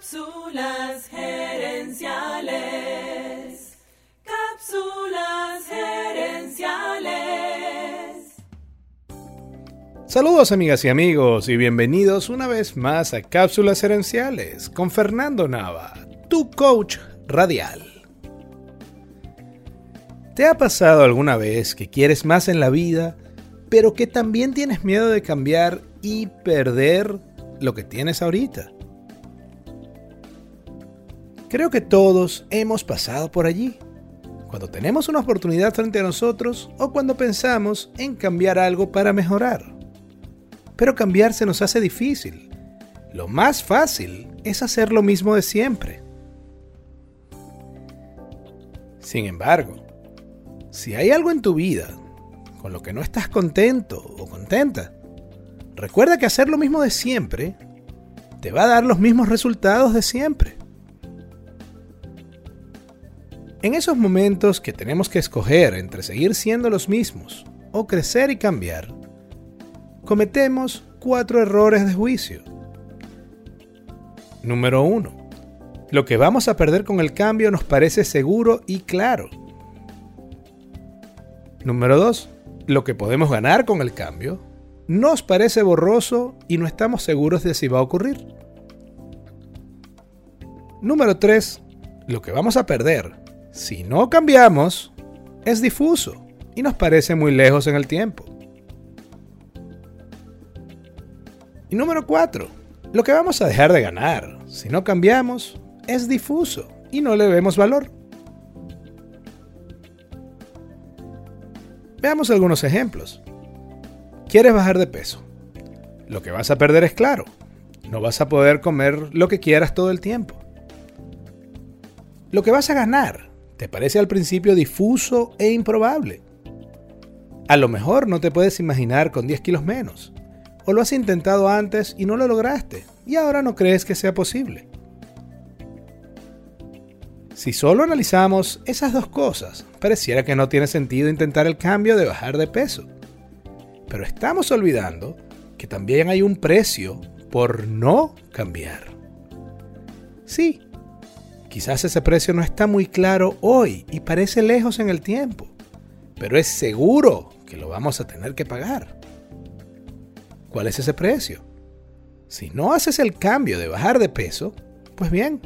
Cápsulas gerenciales. Cápsulas gerenciales. Saludos amigas y amigos y bienvenidos una vez más a Cápsulas gerenciales con Fernando Nava, tu coach radial. ¿Te ha pasado alguna vez que quieres más en la vida, pero que también tienes miedo de cambiar y perder lo que tienes ahorita? Creo que todos hemos pasado por allí. Cuando tenemos una oportunidad frente a nosotros o cuando pensamos en cambiar algo para mejorar. Pero cambiar se nos hace difícil. Lo más fácil es hacer lo mismo de siempre. Sin embargo, si hay algo en tu vida con lo que no estás contento o contenta, recuerda que hacer lo mismo de siempre te va a dar los mismos resultados de siempre. En esos momentos que tenemos que escoger entre seguir siendo los mismos o crecer y cambiar, cometemos cuatro errores de juicio. Número 1. Lo que vamos a perder con el cambio nos parece seguro y claro. Número 2. Lo que podemos ganar con el cambio nos parece borroso y no estamos seguros de si va a ocurrir. Número 3. Lo que vamos a perder si no cambiamos, es difuso y nos parece muy lejos en el tiempo. Y número 4. Lo que vamos a dejar de ganar si no cambiamos es difuso y no le vemos valor. Veamos algunos ejemplos. ¿Quieres bajar de peso? Lo que vas a perder es claro. No vas a poder comer lo que quieras todo el tiempo. Lo que vas a ganar te parece al principio difuso e improbable. A lo mejor no te puedes imaginar con 10 kilos menos, o lo has intentado antes y no lo lograste, y ahora no crees que sea posible. Si solo analizamos esas dos cosas, pareciera que no tiene sentido intentar el cambio de bajar de peso. Pero estamos olvidando que también hay un precio por no cambiar. Sí, Quizás ese precio no está muy claro hoy y parece lejos en el tiempo, pero es seguro que lo vamos a tener que pagar. ¿Cuál es ese precio? Si no haces el cambio de bajar de peso, pues bien,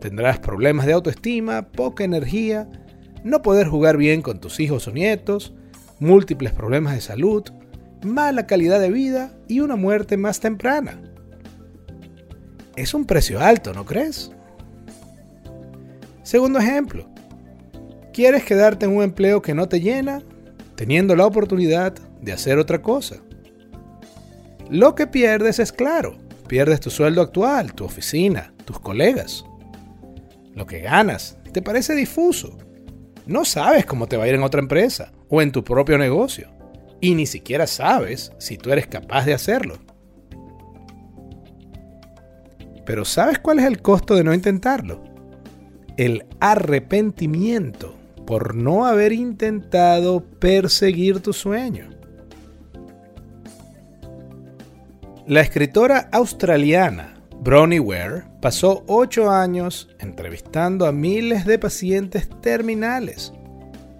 tendrás problemas de autoestima, poca energía, no poder jugar bien con tus hijos o nietos, múltiples problemas de salud, mala calidad de vida y una muerte más temprana. Es un precio alto, ¿no crees? Segundo ejemplo, ¿quieres quedarte en un empleo que no te llena teniendo la oportunidad de hacer otra cosa? Lo que pierdes es claro, pierdes tu sueldo actual, tu oficina, tus colegas. Lo que ganas te parece difuso. No sabes cómo te va a ir en otra empresa o en tu propio negocio. Y ni siquiera sabes si tú eres capaz de hacerlo. Pero ¿sabes cuál es el costo de no intentarlo? El arrepentimiento por no haber intentado perseguir tu sueño. La escritora australiana Bronnie Ware pasó ocho años entrevistando a miles de pacientes terminales,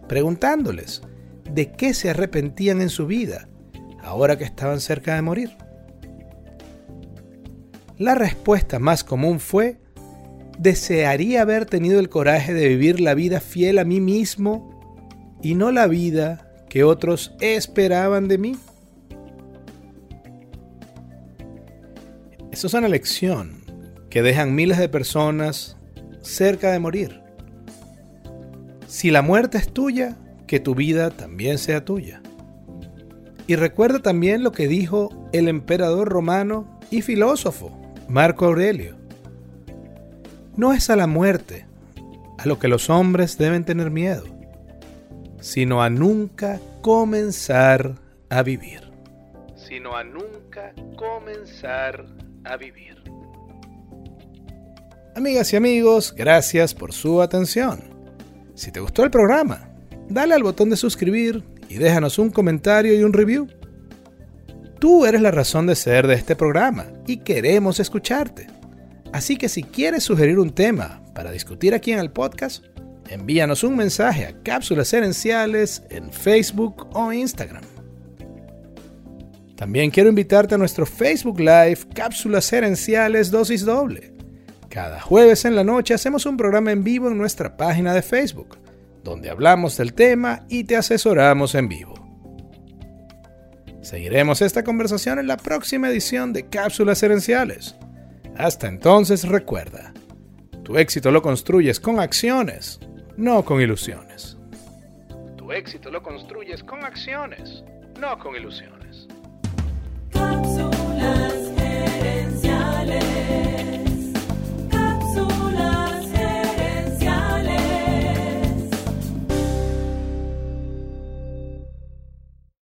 preguntándoles de qué se arrepentían en su vida ahora que estaban cerca de morir. La respuesta más común fue desearía haber tenido el coraje de vivir la vida fiel a mí mismo y no la vida que otros esperaban de mí. Eso es una lección que dejan miles de personas cerca de morir. Si la muerte es tuya, que tu vida también sea tuya. Y recuerda también lo que dijo el emperador romano y filósofo Marco Aurelio. No es a la muerte a lo que los hombres deben tener miedo, sino a nunca comenzar a vivir. Sino a nunca comenzar a vivir. Amigas y amigos, gracias por su atención. Si te gustó el programa, dale al botón de suscribir y déjanos un comentario y un review. Tú eres la razón de ser de este programa y queremos escucharte. Así que si quieres sugerir un tema para discutir aquí en el podcast, envíanos un mensaje a Cápsulas Herenciales en Facebook o Instagram. También quiero invitarte a nuestro Facebook Live Cápsulas Herenciales Dosis Doble. Cada jueves en la noche hacemos un programa en vivo en nuestra página de Facebook, donde hablamos del tema y te asesoramos en vivo. Seguiremos esta conversación en la próxima edición de Cápsulas Herenciales. Hasta entonces recuerda, tu éxito lo construyes con acciones, no con ilusiones. Tu éxito lo construyes con acciones, no con ilusiones.